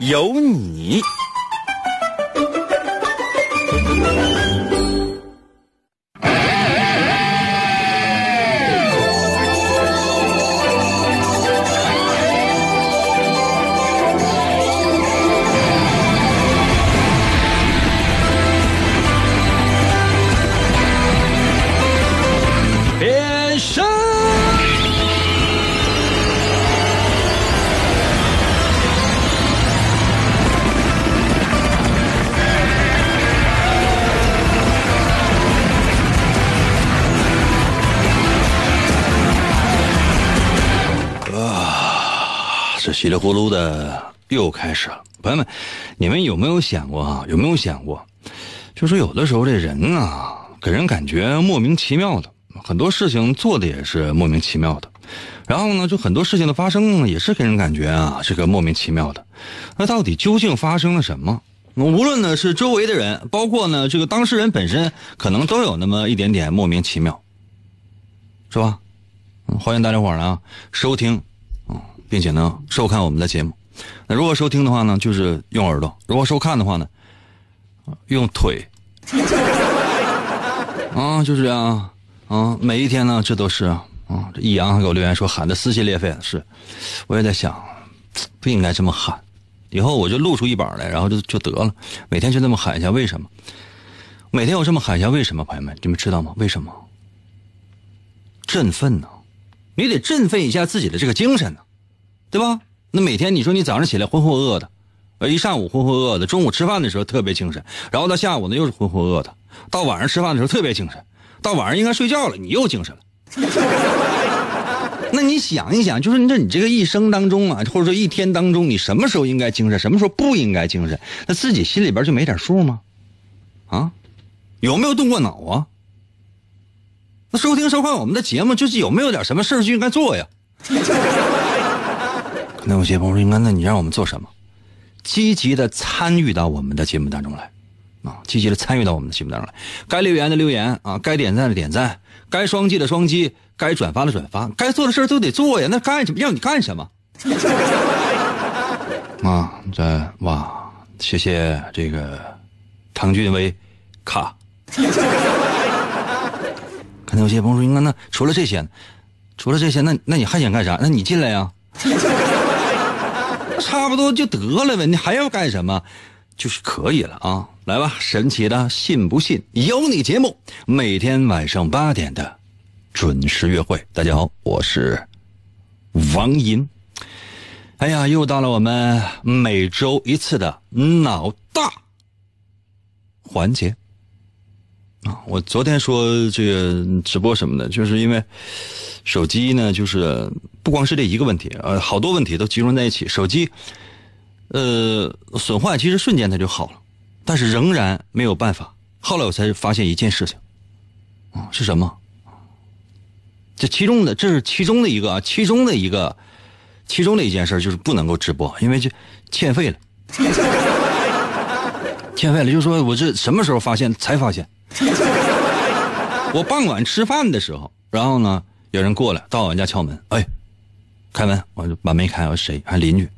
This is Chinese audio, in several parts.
有你。稀里呼噜的又开始了，朋友们，你们有没有想过啊？有没有想过，就说有的时候这人啊，给人感觉莫名其妙的，很多事情做的也是莫名其妙的，然后呢，就很多事情的发生也是给人感觉啊，这个莫名其妙的。那到底究竟发生了什么？无论呢是周围的人，包括呢这个当事人本身，可能都有那么一点点莫名其妙，是吧？欢迎大家伙儿呢收听。并且呢，收看我们的节目。那如果收听的话呢，就是用耳朵；如果收看的话呢，用腿。啊，就是这样啊。每一天呢，这都是啊。这易阳还给我留言说喊的撕心裂肺的，是。我也在想，不应该这么喊。以后我就露出一把来，然后就就得了。每天就这么喊一下，为什么？每天我这么喊一下，为什么？朋友们，你们知道吗？为什么？振奋呢？你得振奋一下自己的这个精神呢。对吧？那每天你说你早上起来浑浑噩噩的，呃，一上午浑浑噩噩的，中午吃饭的时候特别精神，然后到下午呢又是浑浑噩噩的，到晚上吃饭的时候特别精神，到晚上应该睡觉了，你又精神了。那你想一想，就是那你这个一生当中啊，或者说一天当中，你什么时候应该精神，什么时候不应该精神，那自己心里边就没点数吗？啊，有没有动过脑啊？那收听收看我们的节目，就是有没有点什么事就应该做呀？那有些朋友说：“应该，那你让我们做什么？积极的参与到我们的节目当中来，啊，积极的参与到我们的节目当中来。该留言的留言啊，该点赞的点赞，该双击的双击，该转发的转发，该做的事都得做呀。那干什么？让你干什么？啊，这哇，谢谢这个唐俊威，卡。可能有些朋友说：应该那除了这些，除了这些，那那你还想干啥？那你进来呀。”差不多就得了呗，你还要干什么？就是可以了啊！来吧，神奇的信不信有你节目，每天晚上八点的准时约会。大家好，我是王银。哎呀，又到了我们每周一次的脑大环节啊！我昨天说这个直播什么的，就是因为。手机呢，就是不光是这一个问题，呃，好多问题都集中在一起。手机，呃，损坏其实瞬间它就好了，但是仍然没有办法。后来我才发现一件事情，啊，是什么？这其中的这是其中的一个啊，其中的一个，其中的一件事就是不能够直播，因为就欠费了，欠费了。就说我这什么时候发现才发现？我傍晚吃饭的时候，然后呢？有人过来到我家敲门，哎，开门，我就把门开，我说谁？还邻居，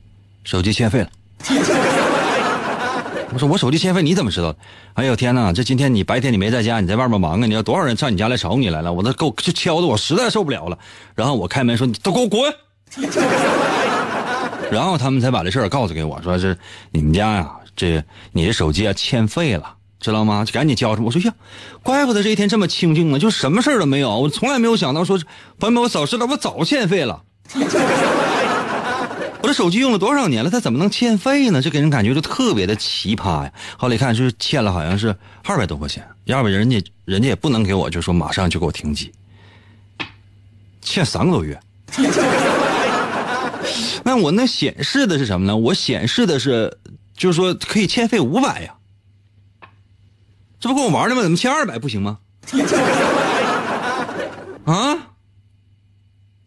手机欠费了。我说我手机欠费，你怎么知道？哎呦天哪，这今天你白天你没在家，你在外面忙啊？你要多少人上你家来找你来了？我都够就敲的，我实在受不了了。然后我开门说：“你都给我滚！” 然后他们才把这事儿告诉给我，说是你们家呀，这你的手机啊欠费了。知道吗？就赶紧交上。我说呀，怪不得这一天这么清静呢，就什么事都没有。我从来没有想到说，朋友们，我早知道我早欠费了。我这手机用了多少年了，它怎么能欠费呢？这给人感觉就特别的奇葩呀。后来一看，就是欠了，好像是二百多块钱。要不人家人家也不能给我，就说马上就给我停机。欠三个多月。那我那显示的是什么呢？我显示的是就是说可以欠费五百呀，这不跟我玩呢吗？怎么欠二百不行吗？啊？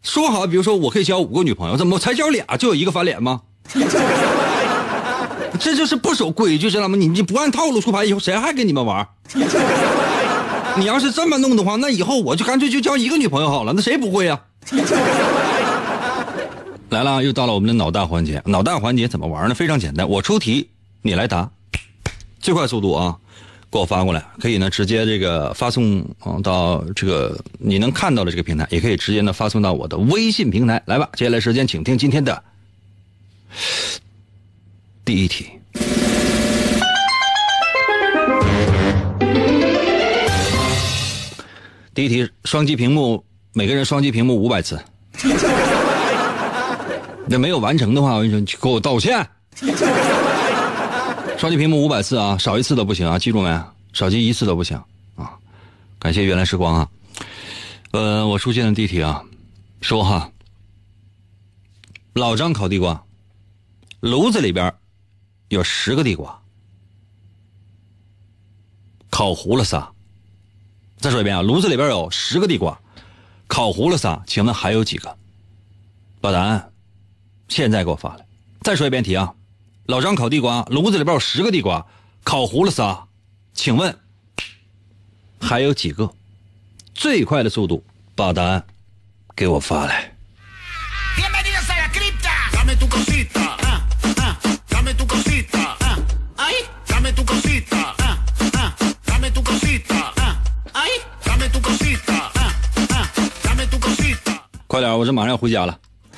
说好，比如说我可以交五个女朋友，怎么我才交俩就有一个翻脸吗？这就是不守规矩，知道吗？你你不按套路出牌，以后谁还跟你们玩？你要是这么弄的话，那以后我就干脆就交一个女朋友好了。那谁不会呀？来了，又到了我们的脑大环节。脑大环节怎么玩呢？非常简单，我出题，你来答，最快速度啊，给我发过来。可以呢，直接这个发送到这个你能看到的这个平台，也可以直接呢发送到我的微信平台。来吧，接下来时间，请听今天的第一题。第一题，双击屏幕，每个人双击屏幕五百次。那没有完成的话，我跟你说，你给我道歉。双击屏幕五百次啊，少一次都不行啊，记住没？少击一次都不行啊。感谢原来时光啊。呃，我出现的地铁啊，说哈，老张烤地瓜，炉子里边有十个地瓜，烤糊了仨。再说一遍啊，炉子里边有十个地瓜，烤糊了仨，请问还有几个？把答案，现在给我发来。再说一遍题啊，老张烤地瓜，炉子里边有十个地瓜，烤糊了仨，请问还有几个？最快的速度把答案给我发来。快点，我这马上要回家了。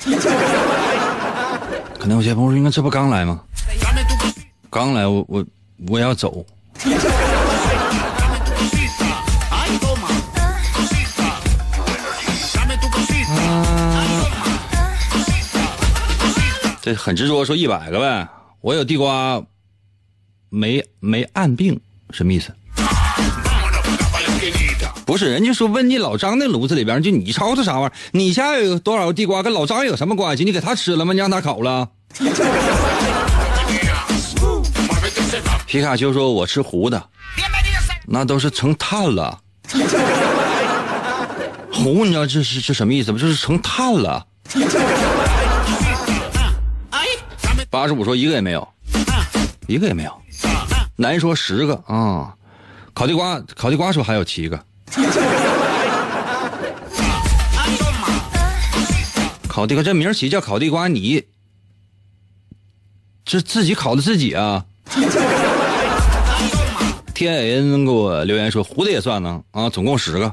可能有些朋友说，应该这不刚来吗？刚来，我我我要走。这很执着，说一百个呗。我有地瓜，没没暗病，什么意思？不是，人家说问你老张那炉子里边，就你吵吵啥玩意儿？你家有多少地瓜，跟老张有什么关系？你给他吃了吗？你让他烤了？皮卡丘说：“我吃糊的，那都是成碳了。糊，你知道这是是什么意思吗？就是成碳了。八十五说一个也没有，一个也没有。男说十个啊，烤地瓜，烤地瓜说还有七个，烤地瓜这名起叫烤地瓜，你这自己烤的自己啊。T I N 给我留言说胡的也算呢啊，总共十个，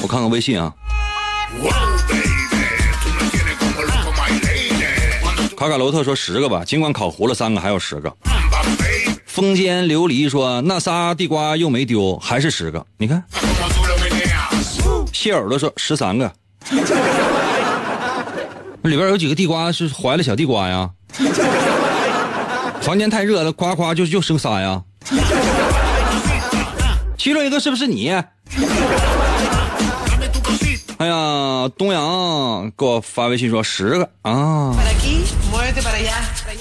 我看看微信啊。卡卡罗特说十个吧，尽管烤糊了三个，还有十个。风间琉璃说那仨地瓜又没丢，还是十个。你看，谢耳朵说十三个。那里边有几个地瓜是怀了小地瓜呀？房间太热了，夸夸就就生仨呀。其中一个是不是你？哎呀，东阳给我发微信说十个啊。Para aquí, muévete para allá.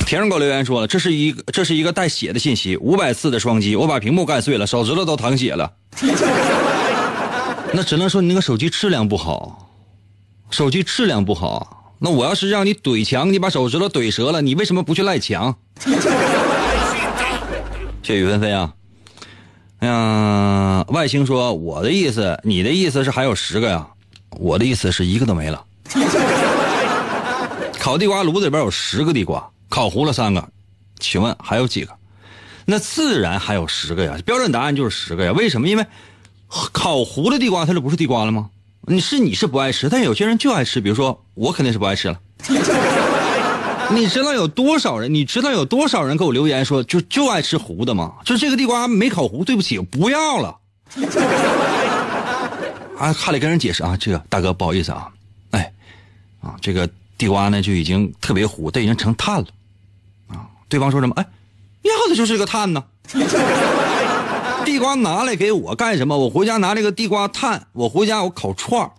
田人狗留言说了，这是一个这是一个带血的信息，五百次的双击，我把屏幕干碎了，手指头都淌血了。那只能说你那个手机质量不好，手机质量不好。那我要是让你怼墙，你把手指头怼折了，你为什么不去赖墙？谢谢雨纷飞啊。哎呀，外星说我的意思，你的意思是还有十个呀？我的意思是一个都没了。烤地瓜炉子里边有十个地瓜，烤糊了三个，请问还有几个？那自然还有十个呀，标准答案就是十个呀。为什么？因为烤糊的地瓜它就不是地瓜了吗？你是你是不爱吃，但有些人就爱吃，比如说我肯定是不爱吃了。你知道有多少人？你知道有多少人给我留言说就就爱吃糊的吗？就这个地瓜没烤糊，对不起，不要了。啊，还得跟人解释啊，这个大哥不好意思啊，哎，啊，这个地瓜呢就已经特别糊，它已经成碳了，啊，对方说什么？哎，要的就是个碳呢。地瓜拿来给我干什么？我回家拿这个地瓜炭，我回家我烤串儿。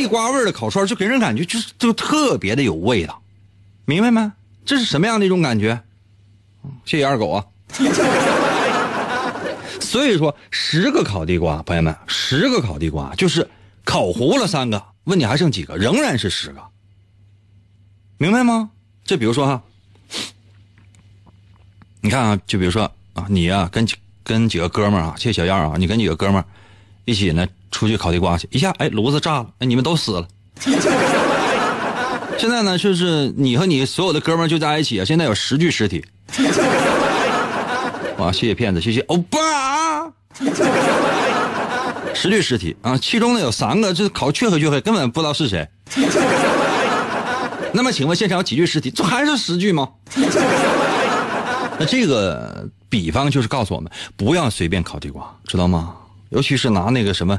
地瓜味的烤串就给人感觉就是就特别的有味道，明白没？这是什么样的一种感觉？谢谢二狗啊。所以说，十个烤地瓜，朋友们，十个烤地瓜就是烤糊了三个，问你还剩几个？仍然是十个，明白吗？就比如说哈，你看啊，就比如说啊，你呀、跟跟几个哥们儿啊，谢谢小样啊，你跟几个哥们儿一起呢出去烤地瓜去，一下哎炉子炸了，哎你们都死了。现在呢，就是你和你所有的哥们就在一起啊，现在有十具尸体。哇，谢谢骗子，谢谢欧巴。十具尸体啊，其中呢有三个就是烤黢黑黢黑，根本不知道是谁。那么请问现场有几具尸体？这还是十具吗？那这个比方就是告诉我们，不要随便烤地瓜，知道吗？尤其是拿那个什么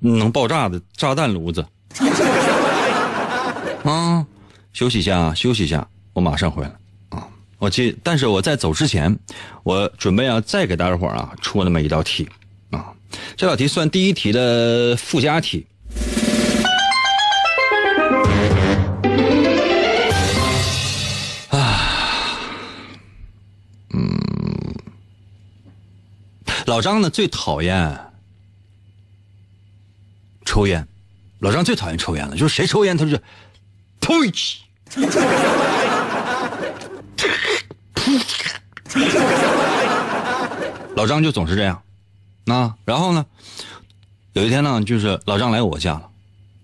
能爆炸的炸弹炉子。啊，休息一下，休息一下，我马上回来啊！我记，但是我在走之前，我准备啊再给大家伙啊出那么一道题啊，这道题算第一题的附加题。老张呢最讨厌抽烟，老张最讨厌抽烟了，就是谁抽烟他就是呸！老张就总是这样，啊，然后呢，有一天呢，就是老张来我家了，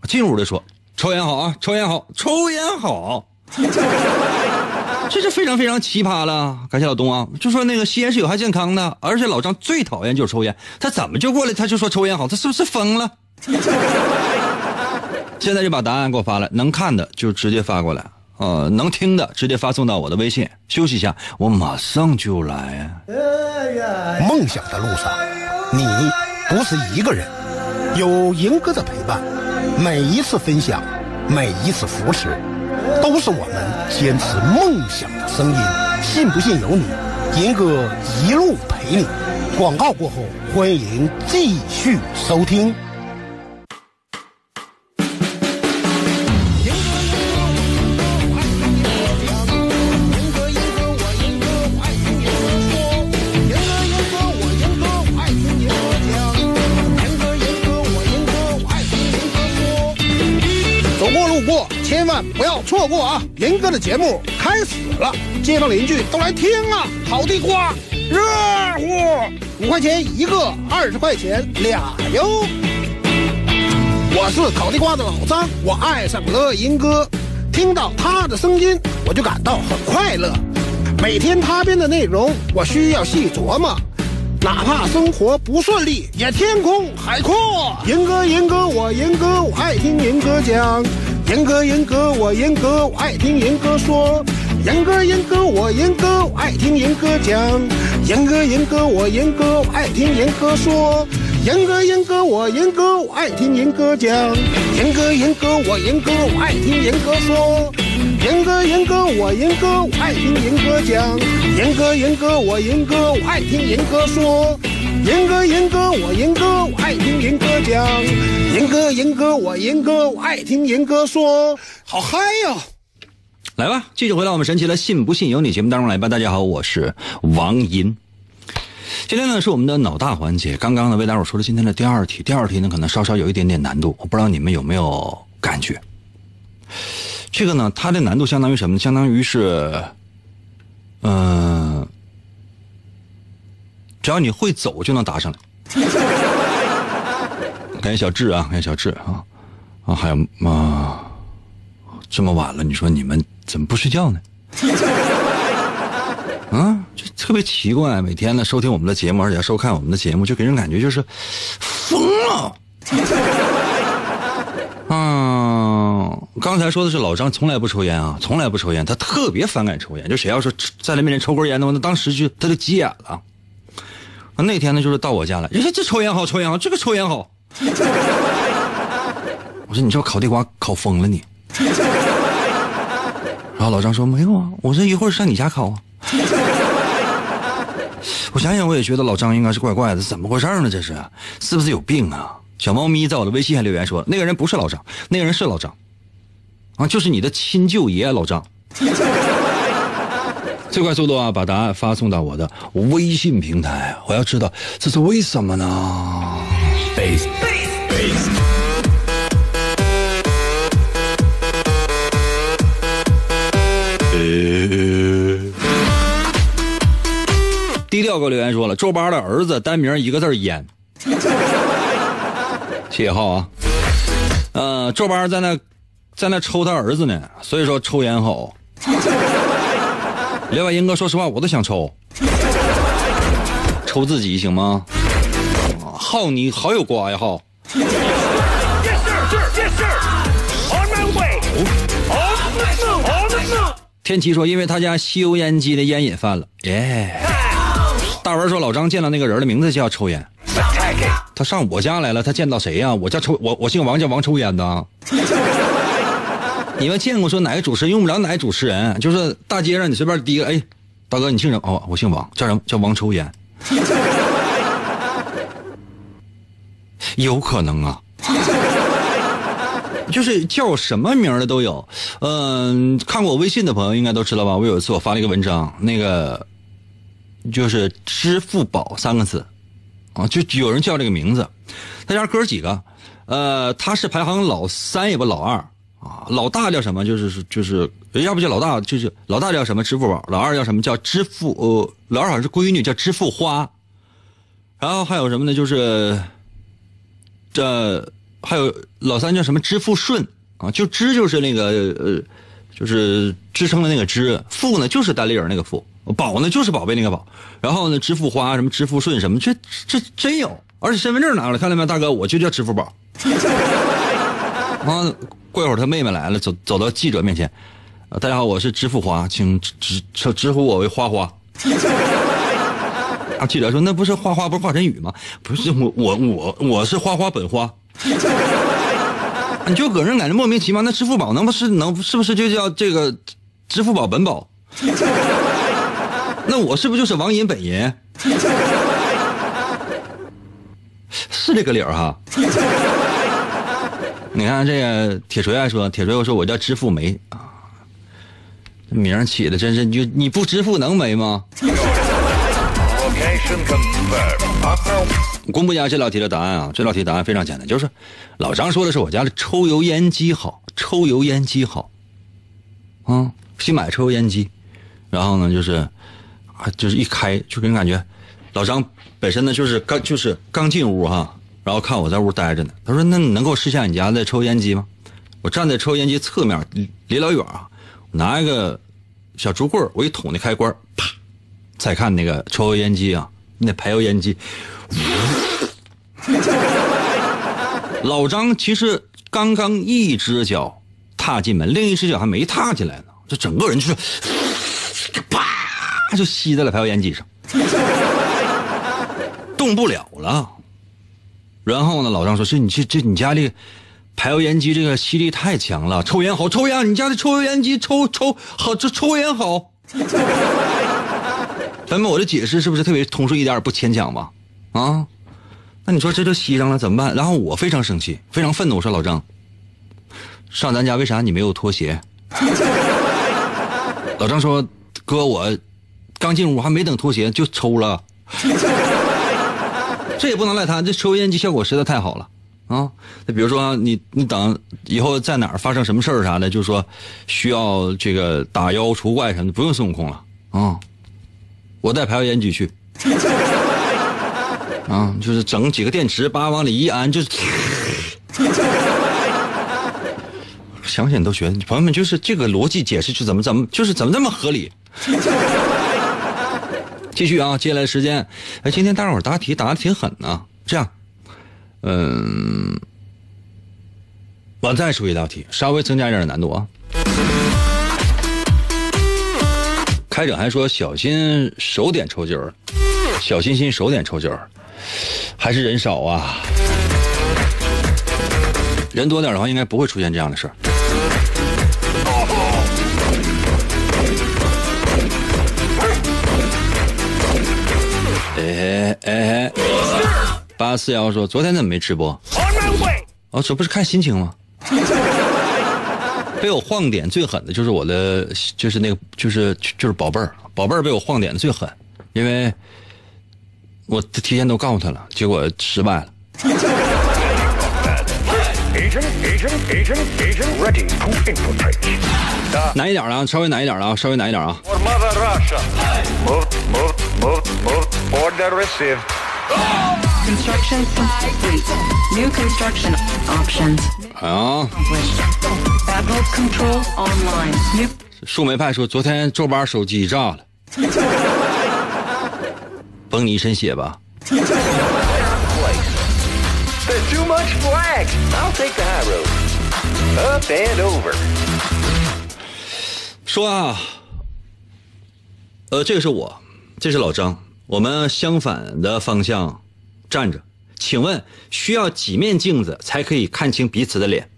进屋就说抽烟好啊，抽烟好，抽烟好。这就非常非常奇葩了，感谢老东啊！就说那个吸烟是有害健康的，而且老张最讨厌就是抽烟，他怎么就过来他就说抽烟好？他是不是疯了？现在就把答案给我发来，能看的就直接发过来，呃，能听的直接发送到我的微信。休息一下，我马上就来。梦想的路上，你不是一个人，有赢哥的陪伴，每一次分享，每一次扶持，都是我们坚持梦想的声音。信不信由你，银哥一路陪你。广告过后，欢迎继续收听。不要错过啊！严哥的节目开始了，街坊邻居都来听啊！烤地瓜，热乎，五块钱一个，二十块钱俩哟。我是烤地瓜的老张，我爱上了银哥，听到他的声音，我就感到很快乐。每天他编的内容，我需要细琢磨。哪怕生活不顺利，也天空海阔。银哥，银哥，我银哥，我爱听银哥讲。严哥，严哥，我严哥，我爱听严哥说。严哥，严哥，我严哥，我爱听严哥讲。严哥，严哥，我严哥，我爱听严哥说。严哥，严哥，我严哥，我爱听严哥讲。严哥，严哥，我严哥，我爱听严哥说。严哥，严哥，我严哥，我爱听严哥讲。严哥，严哥，我严哥，我爱听严哥说。严哥，严哥，我严哥，我爱听严哥讲。严哥，严哥，我严哥，我爱听严哥说。好嗨哟！来吧，继续回到我们神奇的“信不信由你”节目当中来吧。大家好，我是王银。今天呢是我们的脑大环节。刚刚呢为大伙说了今天的第二题，第二题呢可能稍稍有一点点难度，我不知道你们有没有感觉。这个呢，它的难度相当于什么呢？相当于是，嗯、只要你会走就能答上来。感谢小智啊，感谢小智啊啊，还有啊。这么晚了，你说你们怎么不睡觉呢？啊，就特别奇怪，每天呢收听我们的节目，而且要收看我们的节目，就给人感觉就是疯了。啊，刚才说的是老张从来不抽烟啊，从来不抽烟，他特别反感抽烟。就谁要说在他面前抽根烟的话，那当时就他就急眼了。啊那天呢，就是到我家来，人家这抽烟好，抽烟好，这个抽烟好。我说你这烤地瓜烤疯了你。然后老张说没有啊，我这一会上你家烤啊。我想想，我也觉得老张应该是怪怪的，怎么回事呢？这是是不是有病啊？小猫咪在我的微信上留言说，那个人不是老张，那个人是老张，啊，就是你的亲舅爷老张。最快速度啊，把答案发送到我的微信平台。我要知道这是为什么呢？低调给我留言说了，周八的儿子单名一个字儿烟。谢谢浩啊，呃，周八在那在那抽他儿子呢，所以说抽烟好。刘百英哥，说实话，我都想抽，抽自己行吗？啊浩，你好有瓜呀，浩。天琪说，因为他家吸油烟机的烟瘾犯了，耶。大文说，老张见到那个人的名字叫抽烟，他上我家来了，他见到谁呀、我家抽我我姓王，叫王抽烟的。你们见过说哪个主持人用不了哪个主持人，就是大街上你随便提个，哎，大哥你姓什么？哦，我姓王，叫什么？叫王抽烟。有可能啊，就是叫什么名的都有。嗯、看过我微信的朋友应该都知道吧？我有一次我发了一个文章，那个就是支付宝三个字，啊，就有人叫这个名字。他家哥几个，呃，他是排行老三也不老二啊，老大叫什么？就是就是，要不叫老大，就是老大叫什么？支付宝。老二叫什么？叫支付呃，老二好像是闺女，叫支付花。然后还有什么呢？就是这还有老三叫什么？支付顺啊，就支就是那个呃，就是支撑的那个支，付呢就是单立人那个付，宝呢就是宝贝那个宝。然后呢，支付花什么支付顺什么，这这真有，而且身份证拿过来，看见没，大哥，我就叫支付宝。啊，过一会儿他妹妹来了，走走到记者面前，呃大家好，我是支付花，请支支支付我为花花。啊，记者说那不是花花不是华晨宇吗？不是我我我我是花花本花。你就搁这感觉莫名其妙，那支付宝能不是能是不是就叫这个支付宝本宝？那我是不是就是王银本银？是这个理儿哈。你看这个铁锤还说，铁锤又说我叫支付梅啊，名儿起的真是，你就你不支付能没吗？公布一下这道题的答案啊！这道题答案非常简单，就是老张说的是我家的抽油烟机好，抽油烟机好，啊，新买抽油烟机，然后呢就是啊，就是一开就给人感觉，老张本身呢就是刚就是刚进屋哈，然后看我在屋待着呢，他说那你能给我试一下你家的抽烟机吗？我站在抽烟机侧面离老远啊，拿一个小竹棍我一捅那开关，啪，再看那个抽油烟机啊，那排油烟机。老张其实刚刚一只脚踏进门，另一只脚还没踏进来呢，这整个人就是啪就吸在了排油烟机上，动不了了。然后呢，老张说：“这你这这你家这排油烟机这个吸力太强了，抽烟好，抽烟，你家的抽油烟机抽抽好，这抽烟好。”咱们我的解释是不是特别通顺一点也，不牵强吧？啊，那你说这就吸上了怎么办？然后我非常生气，非常愤怒，我说老张，上咱家为啥你没有拖鞋？老张说哥，我刚进屋还没等脱鞋就抽了，这也不能赖他，这抽油烟机效果实在太好了啊！那比如说你你等以后在哪儿发生什么事儿啥的，就说需要这个打妖除怪什么的，不用孙悟空了啊，我带排油烟机去。啊，就是整几个电池，叭往里一安，就是，想想都觉得，朋友们就是这个逻辑解释是怎么怎么，就是怎么那么合理。继续啊，接下来时间，哎，今天大伙答题答的挺狠呐。这样，嗯，我再出一道题，稍微增加一点难度啊。开整还说小心手点抽筋儿，小心心手点抽筋儿。还是人少啊，人多点的话，应该不会出现这样的事儿。哎哎，八四幺说昨天怎么没直播？哦，这不是看心情吗？被我晃点最狠的就是我的，就是那个，就是就是宝贝儿，宝贝儿被我晃点的最狠，因为我提前都告诉他了，结果失败了。难一点了啊，稍微难一点了啊，稍微难一点啊。哦。树莓派说，昨天周八手机炸了，崩你一身血吧。Too much flag. I'll take the high road. Up and over. 说啊，呃，这个是我，这是老张，我们相反的方向站着。请问需要几面镜子才可以看清彼此的脸？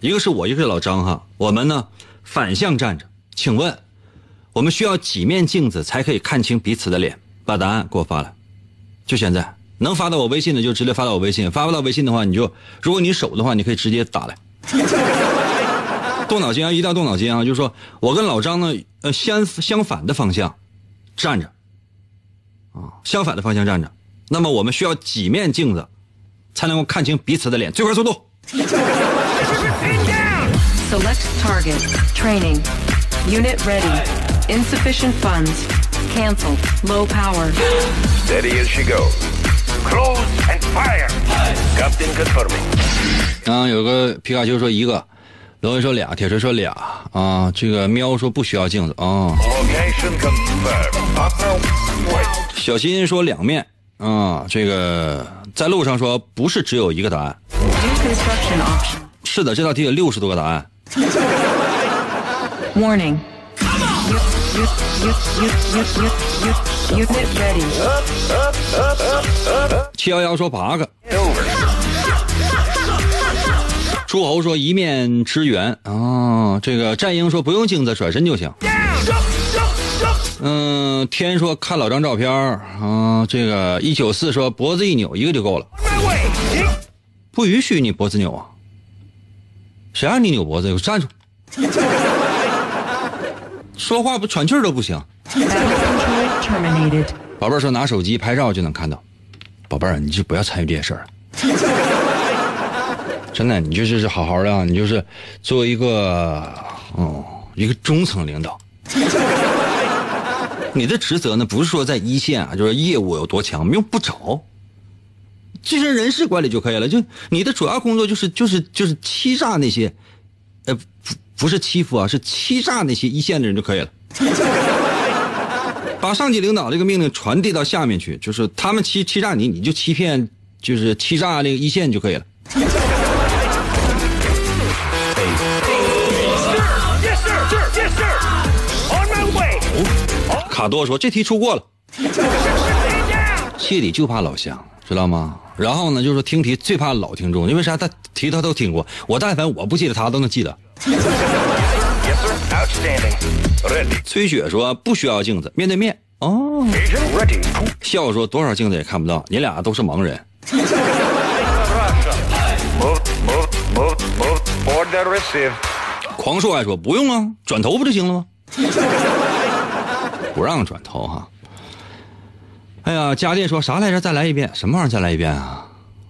一个是我，一个是老张哈。我们呢反向站着。请问我们需要几面镜子才可以看清彼此的脸？把答案给我发来，就现在。能发到我微信的就直接发到我微信，发不到微信的话，你就如果你手的话，你可以直接打来。动脑筋啊，一定要动脑筋啊！就是说我跟老张呢，呃，相相反的方向站着，啊，相反的方向站着。那么我们需要几面镜子才能够看清彼此的脸？最快速度。select target. Training. Unit ready. Insufficient funds. Cancel. Low power. Steady as she goes. Close and fire. Captain confirming. 啊，有个皮卡丘说一个，罗文说俩，铁锤说俩啊，这个喵说不需要镜子啊，Location confirmed. Partner, 小新说两面啊，这个在路上说不是只有一个答案，New construction option. 是的，这道题有六十多个答案。Warning. U- u- u- u- u- u- u- Unit ready. 七幺幺说八个，诸侯说一面之缘啊，这个战鹰说不用镜子转身就行。嗯，天说看老张照片啊，这个一九四说脖子一扭一个就够了，不允许你脖子扭啊，谁让你扭脖子？给我站住！说话不喘气儿都不行。宝贝儿说拿手机拍照就能看到，宝贝儿你就不要参与这些事儿了。真的，你就是好好的啊，你就是作为一个哦一个中层领导，你的职责呢不是说在一线啊，就是业务有多强，用不着，就是人事管理就可以了。就你的主要工作就是就是就是欺诈那些，呃不不是欺负啊，是欺诈那些一线的人就可以了。把上级领导这个命令传递到下面去，就是他们欺欺诈你，你就欺骗，就是欺诈那个一线就可以了。卡多说这题出过了，谢里就怕老乡，知道吗？然后呢，就是说听题最怕老听众，因为啥？他题他都听过，我但凡我不记得，他都能记得。崔雪说不需要镜子，面对面。哦笑说多少镜子也看不到，你俩都是盲人。狂硕还说不用啊，转头不就行了吗？不让转头哈。哎呀，家电说啥来着？再来一遍，什么玩意儿？再来一遍啊？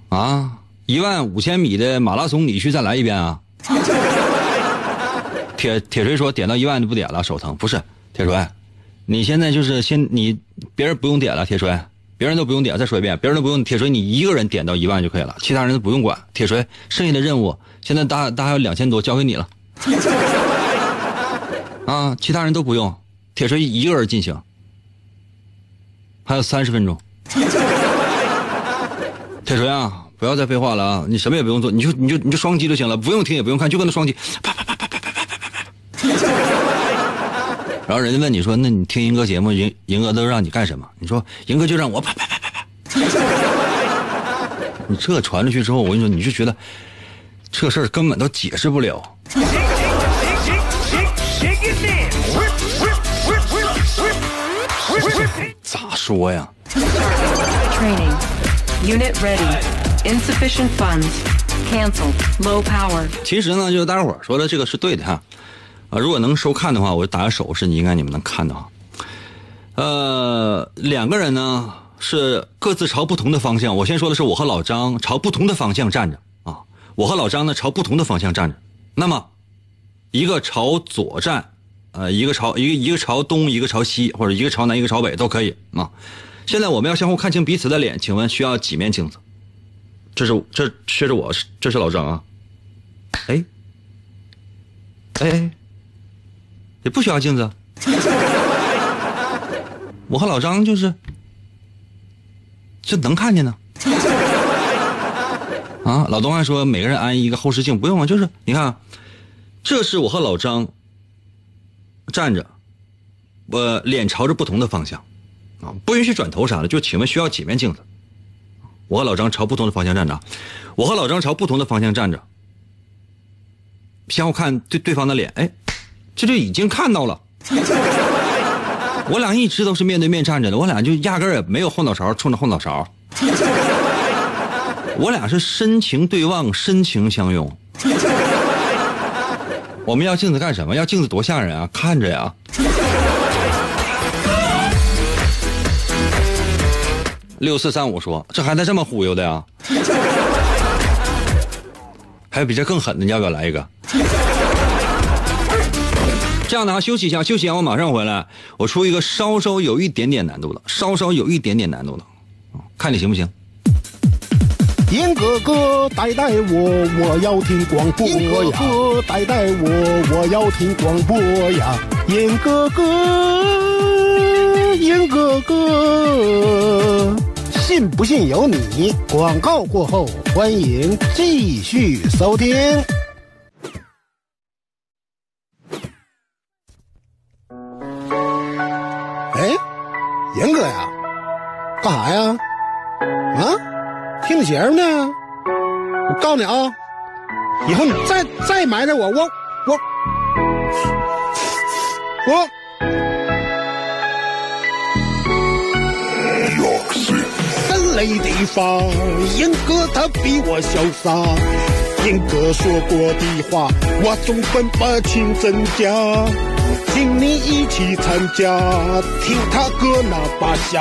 啊，一万五千米的马拉松，你去再来一遍啊？铁铁锤说：“点到一万就不点了，手疼。”不是，铁锤，你现在就是先你别人不用点了，铁锤，别人都不用点。再说一遍，别人都不用。铁锤，你一个人点到一万就可以了，其他人都不用管。铁锤，剩下的任务现在大，大还有两千多，交给你了。啊，其他人都不用，铁锤一个人进行，还有三十分钟。铁锤啊，不要再废话了啊！你什么也不用做，你就你就你就双击就行了，不用听也不用看，就跟他双击，啪啪。然后人家问你说那你听英哥节目英英哥都让你干什么？你说英哥就让我啪啪啪啪啪。你这传出去之后我跟你说你就觉得这事儿根本都解释不了。咋说呀？Training. Unit ready. Insufficient funds. Cancel low power. 其实呢就是大家伙儿说的这个是对的哈。啊，如果能收看的话，我就打个手势，你应该你们能看到。呃，两个人呢是各自朝不同的方向。我先说的是我和老张朝不同的方向站着啊，我和老张呢朝不同的方向站着。那么，一个朝左站，呃，一个朝一个一个朝东，一个朝西，或者一个朝南，一个朝北都可以啊。现在我们要相互看清彼此的脸，请问需要几面镜子？这是这这是我，这是老张啊。哎哎，也不需要镜子。我和老张就是，这能看见呢。啊，老东还说每个人安一个后视镜，不用啊，就是你看，这是我和老张站着，我脸朝着不同的方向，啊，不允许转头啥的。就请问需要几面镜子？我和老张朝不同的方向站着，我和老张朝不同的方向站着，相互看对对方的脸，哎，这就已经看到了。我俩一直都是面对面站着的，我俩就压根儿也没有后脑勺冲着后脑勺，我俩是深情对望，深情相拥。我们要镜子干什么？要镜子多吓人啊！看着呀。六四三五说：“这还带这么忽悠的呀？”还有比这更狠的，你要不要来一个？这样的啊，休息一下，休息一下，我马上回来。我出一个稍稍有一点点难度的，稍稍有一点点难度的，看你行不行？严哥哥带带我，我要听广播呀！严哥哥带带我，我要听广播呀！严哥哥，严哥哥，信不信由你。广告过后，欢迎继续收听。严哥呀，干啥呀？啊？听节目呢？我告诉你啊，以后你再再埋汰我，我我我。分类地方，严哥他比我潇洒。严哥说过的话，我总分不清真假。请你一起参加，听他哥那把瞎，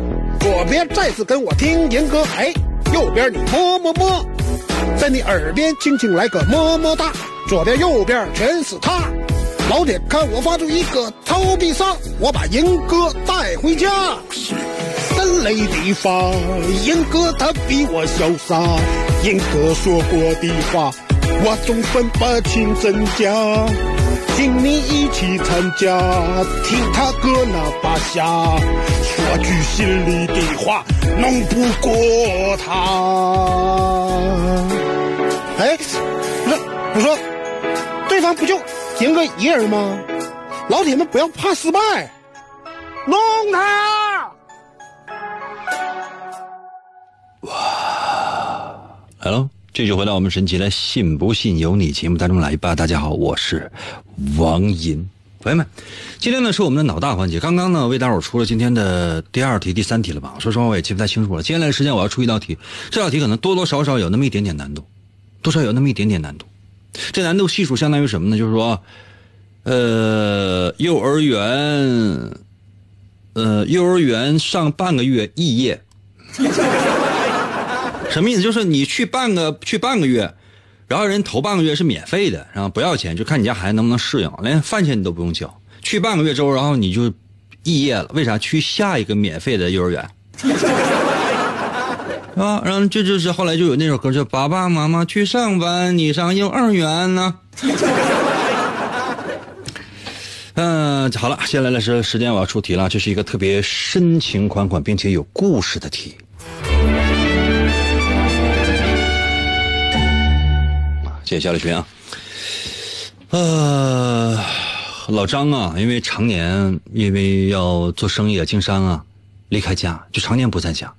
左边再次跟我听严哥，哎，右边你么么么，在你耳边轻轻来个么么哒，左边右边全是他。老铁，看我发出一个超必杀，我把严哥带回家。分类地方，严哥他比我潇洒，严哥说过的话，我总分不清真假。请你一起参加，听他哥那把瞎，说句心里的话，弄不过他。哎，不是我说，对方不就严哥一人吗？老铁们不要怕失败，弄他！哇来喽，这就回到我们神奇的“信不信由你”节目当中来吧。大家好，我是王银。朋友们，今天呢是我们的脑大环节。刚刚呢为大伙出了今天的第二题、第三题了吧？说实话我也记不太清楚了。接下来的时间我要出一道题，这道题可能多多少少有那么一点点难度，多少有那么一点点难度。这难度系数相当于什么呢？就是说，呃，幼儿园，呃，幼儿园上半个月肄业。什么意思？就是你去半个去半个月，然后人头半个月是免费的，然后不要钱，就看你家孩子能不能适应，连饭钱你都不用交。去半个月之后，然后你就肄业了，为啥？去下一个免费的幼儿园，啊，然后这就是后来就有那首歌叫《爸爸妈妈去上班，你上幼儿园》呢。嗯、好了，接下来的是时间，我要出题了。这是一个特别深情款款并且有故事的题。谢谢小李群啊。呃，老张啊，因为常年因为要做生意啊，经商啊，离开家，就常年不在家。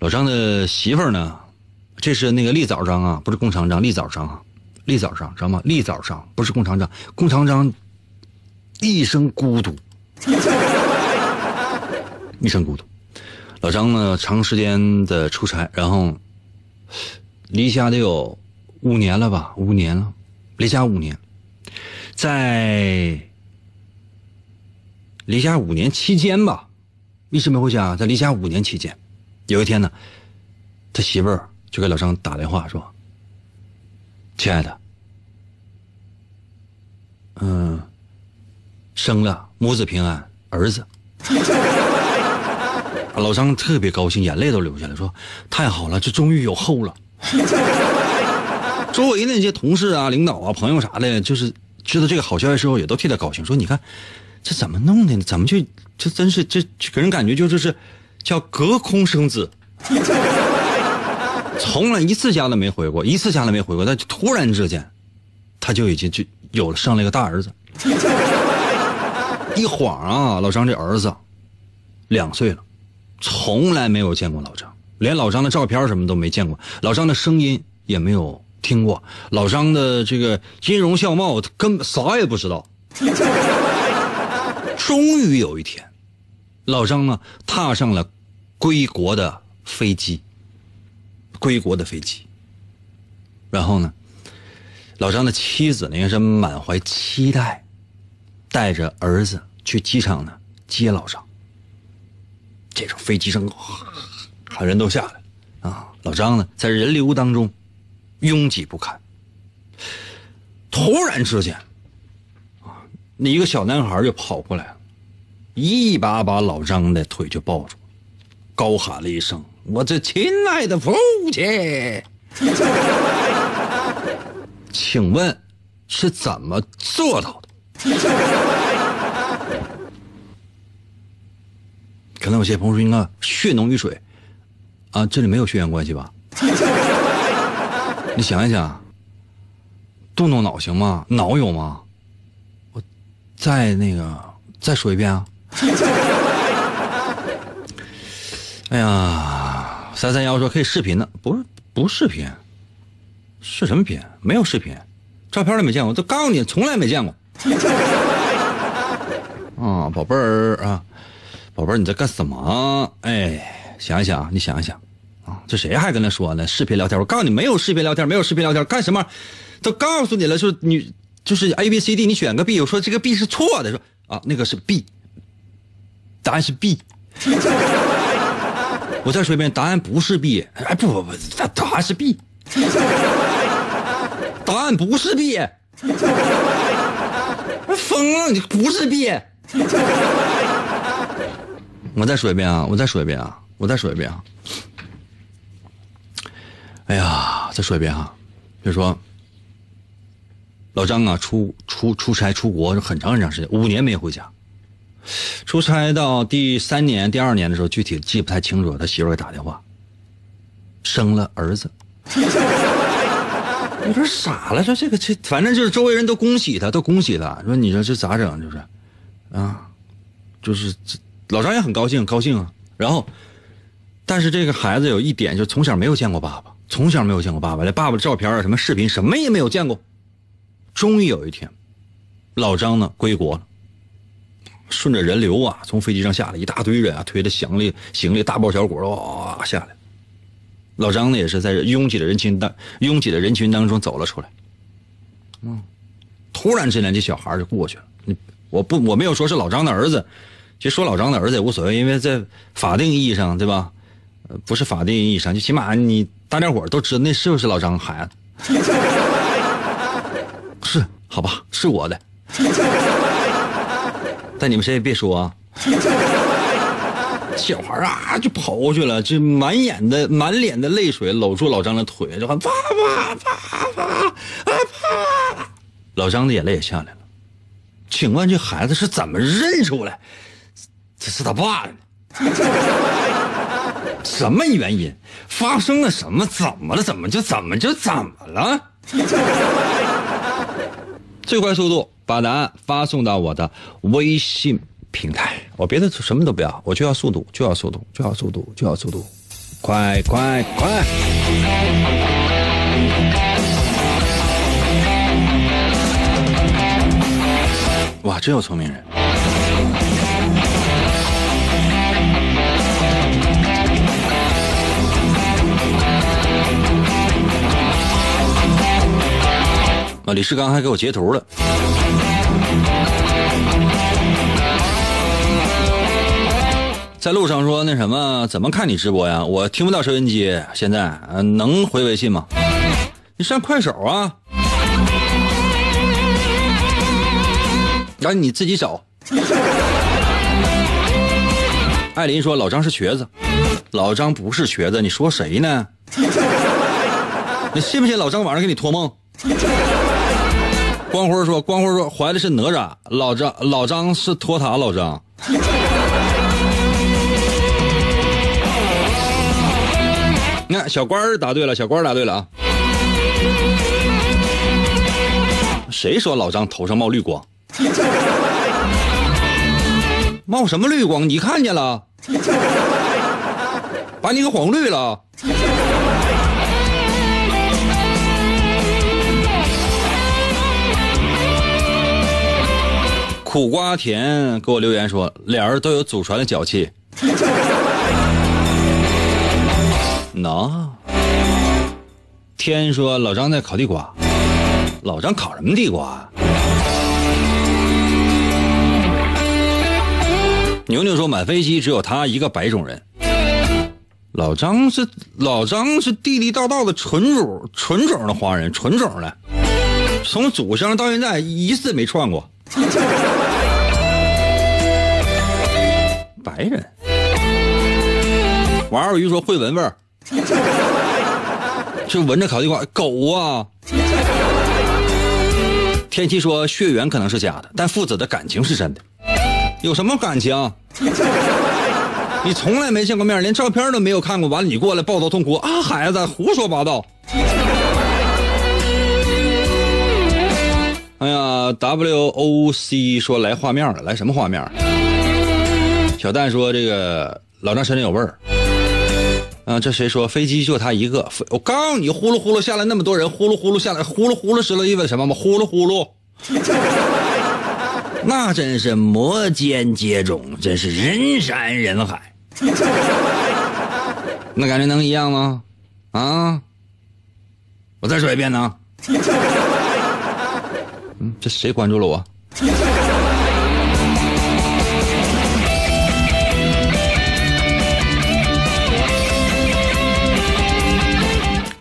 老张的媳妇儿呢，这是那个立枣张啊，不是弓长张，立枣张啊，立枣张知道吗？立枣张不是弓长张，弓长张一生孤独，一生孤独。老张呢，长时间的出差，然后离家得有五年了吧？五年了，离家五年，在离家五年期间吧，一直没回家。在离家五年期间，有一天呢，他媳妇儿就给老张打电话说：“亲爱的，嗯，生了母子平安，儿子。”老张特别高兴，眼泪都流下来，说：“太好了，这终于有后了。” 周围那些同事啊、领导啊、朋友啥的，就是知道这个好消息之后，也都替他高兴，说：“你看，这怎么弄的呢？怎么就这真是这给人感觉就就是叫隔空生子，从来一次家都没回过，一次家都没回过，但突然之间，他就已经就有了生了一个大儿子。一晃啊，老张这儿子两岁了。从来没有见过老张，连老张的照片什么都没见过，老张的声音也没有听过，老张的这个音容笑貌，他根本啥也不知道。终于有一天，老张呢踏上了归国的飞机，归国的飞机。然后呢，老张的妻子呢也是满怀期待，带着儿子去机场呢接老张。这种飞机上，喊人都下来，啊，老张呢在人流当中拥挤不堪。突然之间，啊，那一个小男孩就跑过来，一把把老张的腿就抱住，高喊了一声：“我这亲爱的父亲！” 请问是怎么做到的？可能有些朋友说应该血浓于水，啊，这里没有血缘关系吧？你想一想，动动脑行吗？脑有吗？我再那个再说一遍啊！哎呀，三三幺说可以视频呢，不是不视频，视什么频？没有视频，照片都没见过，都告诉你从来没见过。啊，宝贝儿啊。宝贝儿，你在干什么？哎，想一想，你想一想，这谁还跟他说呢？视频聊天，我告诉你，没有视频聊天，没有视频聊天，干什么？都告诉你了，说你就是 A B C D，你选个 B，我说这个 B 是错的，说啊，那个是 B，答案是 B。我再说一遍，答案不是 B，哎，不不不，答答案是 B，答案不是 B，疯了，你不是 B。我再说一遍啊！我再说一遍啊！我再说一遍啊！哎呀，再说一遍啊！就说老张啊，出出出差出国很长很长时间，五年没回家。出差到第三年、第二年的时候，具体记不太清楚。他媳妇给打电话，生了儿子。有点傻了，说这个这，反正就是周围人都恭喜他，都恭喜他。说你说这咋整？就是啊，就是这。老张也很高兴，高兴啊。然后，但是这个孩子有一点，就从小没有见过爸爸，从小没有见过爸爸，连爸爸的照片啊、什么视频，什么也没有见过。终于有一天，老张呢归国了，顺着人流啊，从飞机上下来一大堆人啊，推着行李、行李大包小裹的哇下来。老张呢也是在拥挤的人群当拥挤的人群当中走了出来。嗯，突然之间，这小孩就过去了。你我不我没有说是老张的儿子。其实说老张的儿子也无所谓，因为在法定意义上，对吧？不是法定意义上，就起码你大家伙都知道那是不是老张孩子？是，好吧，是我的。但你们谁也别说啊！小孩啊，就跑过去了，就满眼的、满脸的泪水，搂住老张的腿，就喊爸爸，爸爸，啊爸！老张的眼泪也下来了。请问这孩子是怎么认出来？这是他爸呢，什么原因？发生了什么？怎么了？怎么就怎么就怎么了？最快速度把答案发送到我的微信平台，我别的什么都不要，我就要速度，就要速度，就要速度，就要速度，快快快！哇，真有聪明人！啊，李世刚还给我截图了。在路上说那什么，怎么看你直播呀？我听不到收音机，现在呃能回微信吗？你上快手啊，然后你自己找。艾琳说老张是瘸子，老张不是瘸子，你说谁呢？你信不信老张晚上给你托梦？光辉说，光辉说怀的是哪吒，老张老张是托塔老张。你看小官儿答对了，小官儿答对了啊！谁说老张头上冒绿光？冒什么绿光？你看见了？把你给晃绿了。苦瓜甜给我留言说，俩人都有祖传的脚气。喏，天说老张在烤地瓜，老张烤什么地瓜？牛牛说满飞机只有他一个白种人。老张是老张是地地道道的纯种纯种的华人，纯种的，从祖上到现在一次没串过。白人。王二鱼说会闻味儿，就闻着烤地瓜，狗啊！天气说血缘可能是假的，但父子的感情是真的。有什么感情？你从来没见过面，连照片都没有看过，完了你过来抱头痛哭啊！孩子，胡说八道。哎呀，W O C 说来画面了，来什么画面？小蛋说这个老张身上有味儿。啊，这谁说飞机就他一个？我告诉你，呼噜呼噜下来那么多人，呼噜呼噜下来，呼噜呼噜知道意味什么吗？呼噜呼噜，那真是摩肩接踵，真是人山人海。那感觉能一样吗？啊！我再说一遍呢。嗯，这谁关注了我？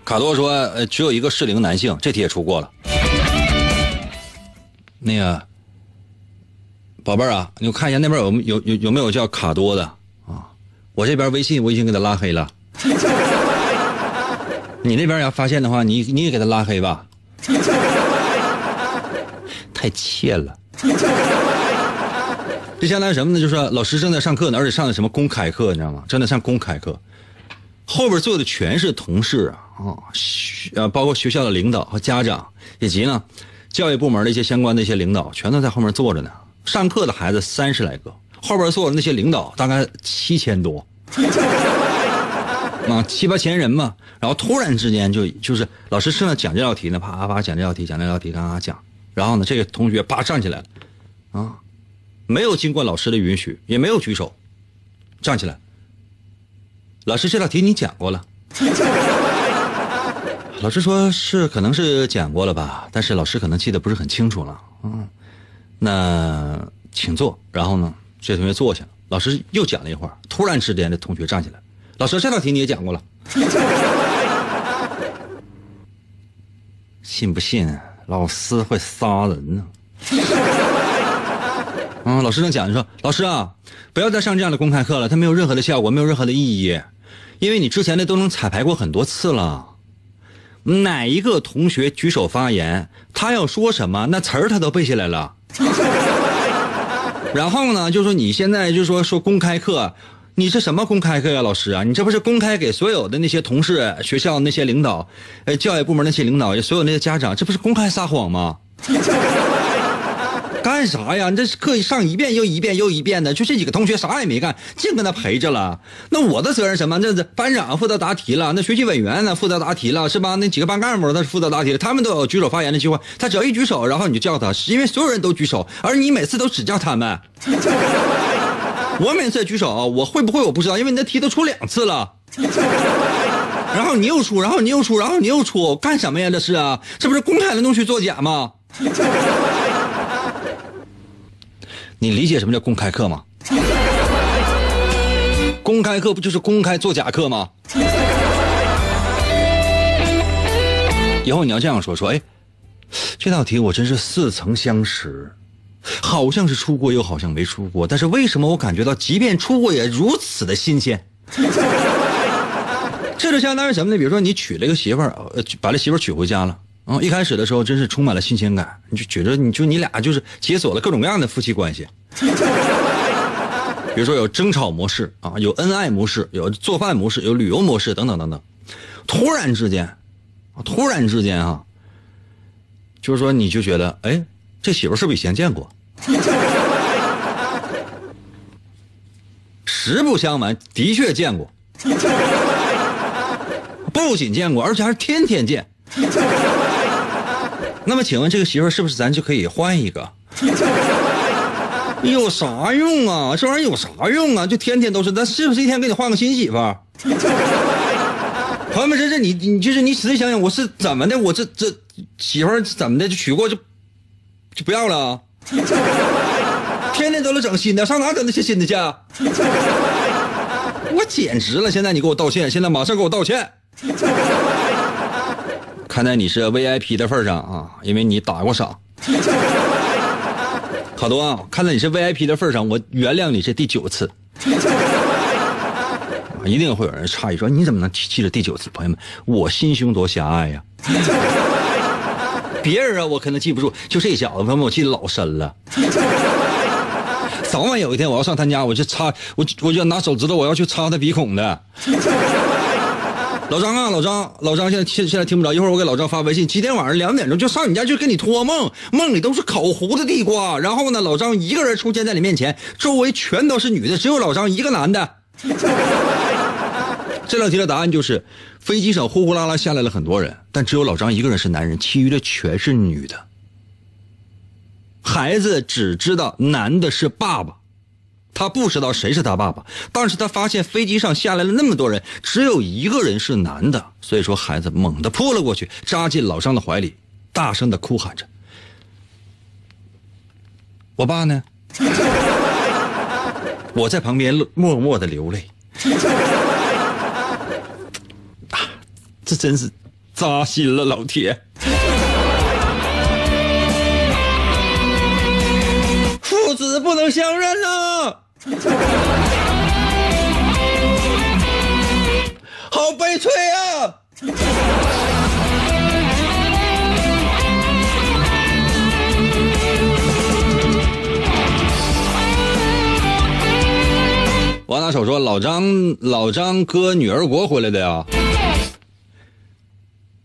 卡多说：“呃，只有一个适龄男性，这题也出过了。那个宝贝儿啊，你看一下那边有有有有没有叫卡多的啊？我这边微信我已经给他拉黑了。你那边要发现的话，你你也给他拉黑吧。太欠了。这相当于什么呢？就是老师正在上课呢，而且上的什么公开课，你知道吗？正在上公开课，后边坐的全是同事啊。”啊，学呃，包括学校的领导和家长，以及呢，教育部门的一些相关的一些领导，全都在后面坐着呢。上课的孩子三十来个，后边坐的那些领导大概七千多，啊，七八千人嘛。然后突然之间就就是老师正在讲这道题呢，啪啪啪讲这道题，讲这道题，咔咔讲。然后呢，这个同学啪站起来了，啊，没有经过老师的允许，也没有举手，站起来。老师，这道题你讲过了。老师说是可能是讲过了吧，但是老师可能记得不是很清楚了。嗯，那请坐。然后呢，这同学坐下了。老师又讲了一会儿，突然之间，这同学站起来，老师这道题你也讲过了，信不信老师会杀人呢？嗯，老师正讲，着说老师啊，不要再上这样的公开课了，它没有任何的效果，没有任何的意义，因为你之前的都能彩排过很多次了。哪一个同学举手发言，他要说什么，那词儿他都背下来了。然后呢，就说你现在就说说公开课，你这什么公开课呀，老师啊？你这不是公开给所有的那些同事、学校那些领导、呃教育部门那些领导、所有那些家长，这不是公开撒谎吗？干啥呀？你这课上一遍又一遍又一遍的，就这几个同学啥也没干，净跟他陪着了。那我的责任什么？这班长负责答题了，那学习委员呢负责答题了，是吧？那几个班干部他是负责答题，他们都有举手发言的机会。他只要一举手，然后你就叫他，因为所有人都举手，而你每次都只叫他们。我每次举手，我会不会我不知道，因为你的题都出两次了。然后你又出，然后你又出，然后你又出，干什么呀？这是啊，这不是公开的弄虚作假吗？你理解什么叫公开课吗？公开课不就是公开做假课吗？以后你要这样说说，哎，这道题我真是似曾相识，好像是出过，又好像没出过，但是为什么我感觉到，即便出过也如此的新鲜？这就相当于什么呢？比如说你娶了一个媳妇儿，呃，把这媳妇儿娶回家了。啊、一开始的时候真是充满了新鲜感，你就觉得你就你俩就是解锁了各种各样的夫妻关系。比如说有争吵模式啊，有恩爱模式，有做饭模式，有旅游模式等等等等。突然之间，突然之间啊，就是说你就觉得，哎，这媳妇是不是以前见过？实不相瞒，的确见过。不仅见过，而且还是天天见。那么，请问这个媳妇是不是咱就可以换一个？有啥用啊？这玩意儿有啥用啊？就天天都是，那是不是一天给你换个新媳妇？朋友们，这这你你就是你仔细想想，我是怎么的？我这这媳妇怎么的就娶过就就不要了？天天都是整新的，上哪整那些新的去？我简直了！现在你给我道歉，现在马上给我道歉。看在你是 VIP 的份上啊，因为你打过赏。好多啊，看在你是 VIP 的份上，我原谅你这第九次。一定会有人诧异说：“你怎么能记记着第九次？”朋友们，我心胸多狭隘呀！别人啊，我可能记不住，就这小子，朋友们，我记得老深了。早晚有一天我要上他家，我就擦，我我就拿手指头，我要去擦他鼻孔的。老张啊，老张，老张现在现现在听不着，一会儿我给老张发微信，今天晚上两点钟就上你家去跟你托梦，梦里都是烤糊的地瓜，然后呢，老张一个人出现在你面前，周围全都是女的，只有老张一个男的。这道题的答案就是，飞机上呼呼啦啦下来了很多人，但只有老张一个人是男人，其余的全是女的。孩子只知道男的是爸爸。他不知道谁是他爸爸，但是他发现飞机上下来了那么多人，只有一个人是男的，所以说孩子猛地扑了过去，扎进老张的怀里，大声的哭喊着：“我爸呢？” 我在旁边默默的流泪，啊，这真是扎心了，老铁。父子不能相认了！好悲催啊！王大手说：“老张，老张哥女儿国回来的呀？”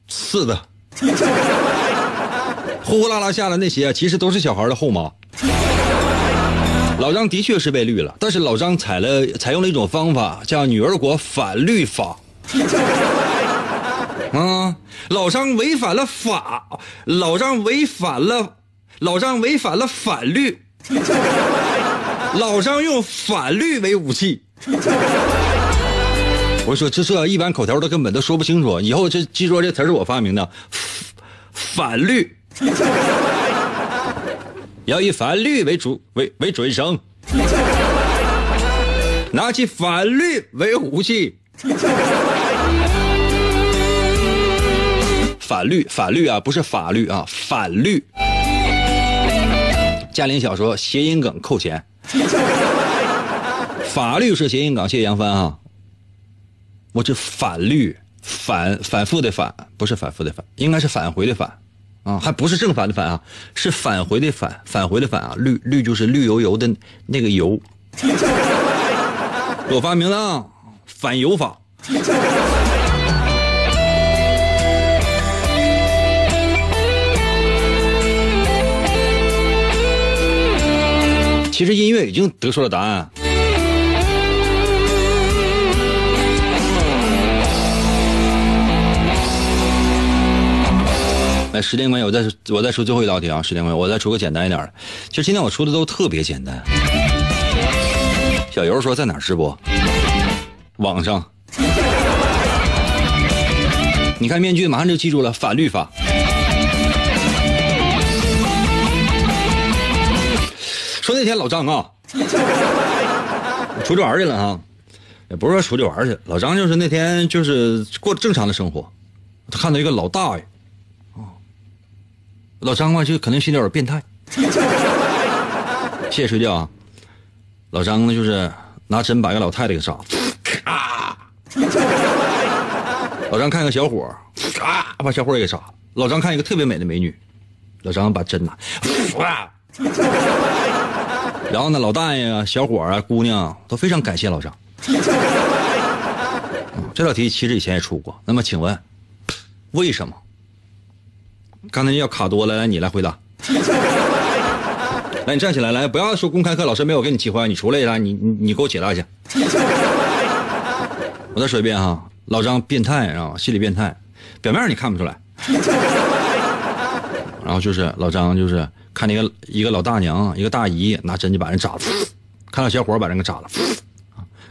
是的，呼呼啦啦下来那些，其实都是小孩的后妈。老张的确是被绿了，但是老张采了采用了一种方法，叫女儿国反绿法。啊，老张违反了法，老张违反了，老张违反了反绿，老张用反绿为武器。我说这这一般口条都根本都说不清楚，以后这记住这词是我发明的，反绿。要以法律为主为为准绳，拿起法律为武器。法律法律啊，不是法律啊，反律。嘉玲小说谐音梗扣钱，法律是谐音梗，谢谢杨帆啊。我这反律反反复的反，不是反复的反，应该是返回的返。啊，还不是正反的反啊，是返回的返，返回的返啊，绿绿就是绿油油的那个油，我发明了啊反油法。其实音乐已经得出了答案。来，时间关系，我再我再出最后一道题啊！时间关系，我再出个简单一点的。其实今天我出的都特别简单。小游说在哪儿直播？网上。你看面具，马上就记住了法律法。说那天老张啊，出去玩去了哈，也不是说出去玩去，老张就是那天就是过正常的生活，他看到一个老大爷，老张嘛就可能心里有点变态，谢谢睡觉啊，老张呢就是拿针把一个老太太给扎，咔，老张看一个小伙咔把小伙也给扎了，老张看一个特别美的美女，老张把针拿，然后呢，老大爷啊、小伙啊、姑娘都非常感谢老张。这道题其实以前也出过。那么请问，为什么？刚才要卡多了，来你来回答。来，你站起来，来，不要说公开课老师没有给你机会，你出来一下，你你你给我解答一下。我再说一遍哈，老张变态啊，心理变态，表面你看不出来。然后就是老张就是。看那个一个老大娘，一个大姨拿针就把人扎了，看到小伙把人给扎了，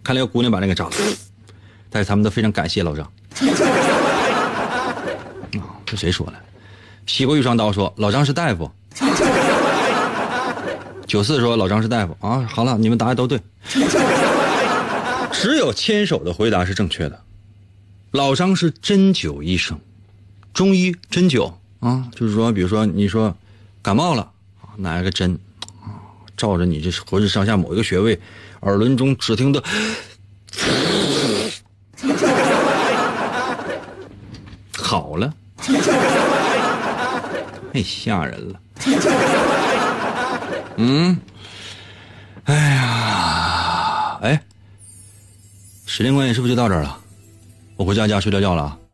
看那个姑娘把人给扎了，但是他们都非常感谢老张。啊，这谁说的？西瓜遇上刀说老张是大夫。九四说老张是大夫啊。好了，你们答案都对，只有牵手的回答是正确的。老张是针灸医生，中医针灸啊，就是说，比如说你说。感冒了，拿一个针，照着你这浑身上下某一个穴位，耳轮中只听到，好了，太吓人了。嗯，哎呀，哎，时间关系是不是就到这儿了？我回家家睡觉觉了啊。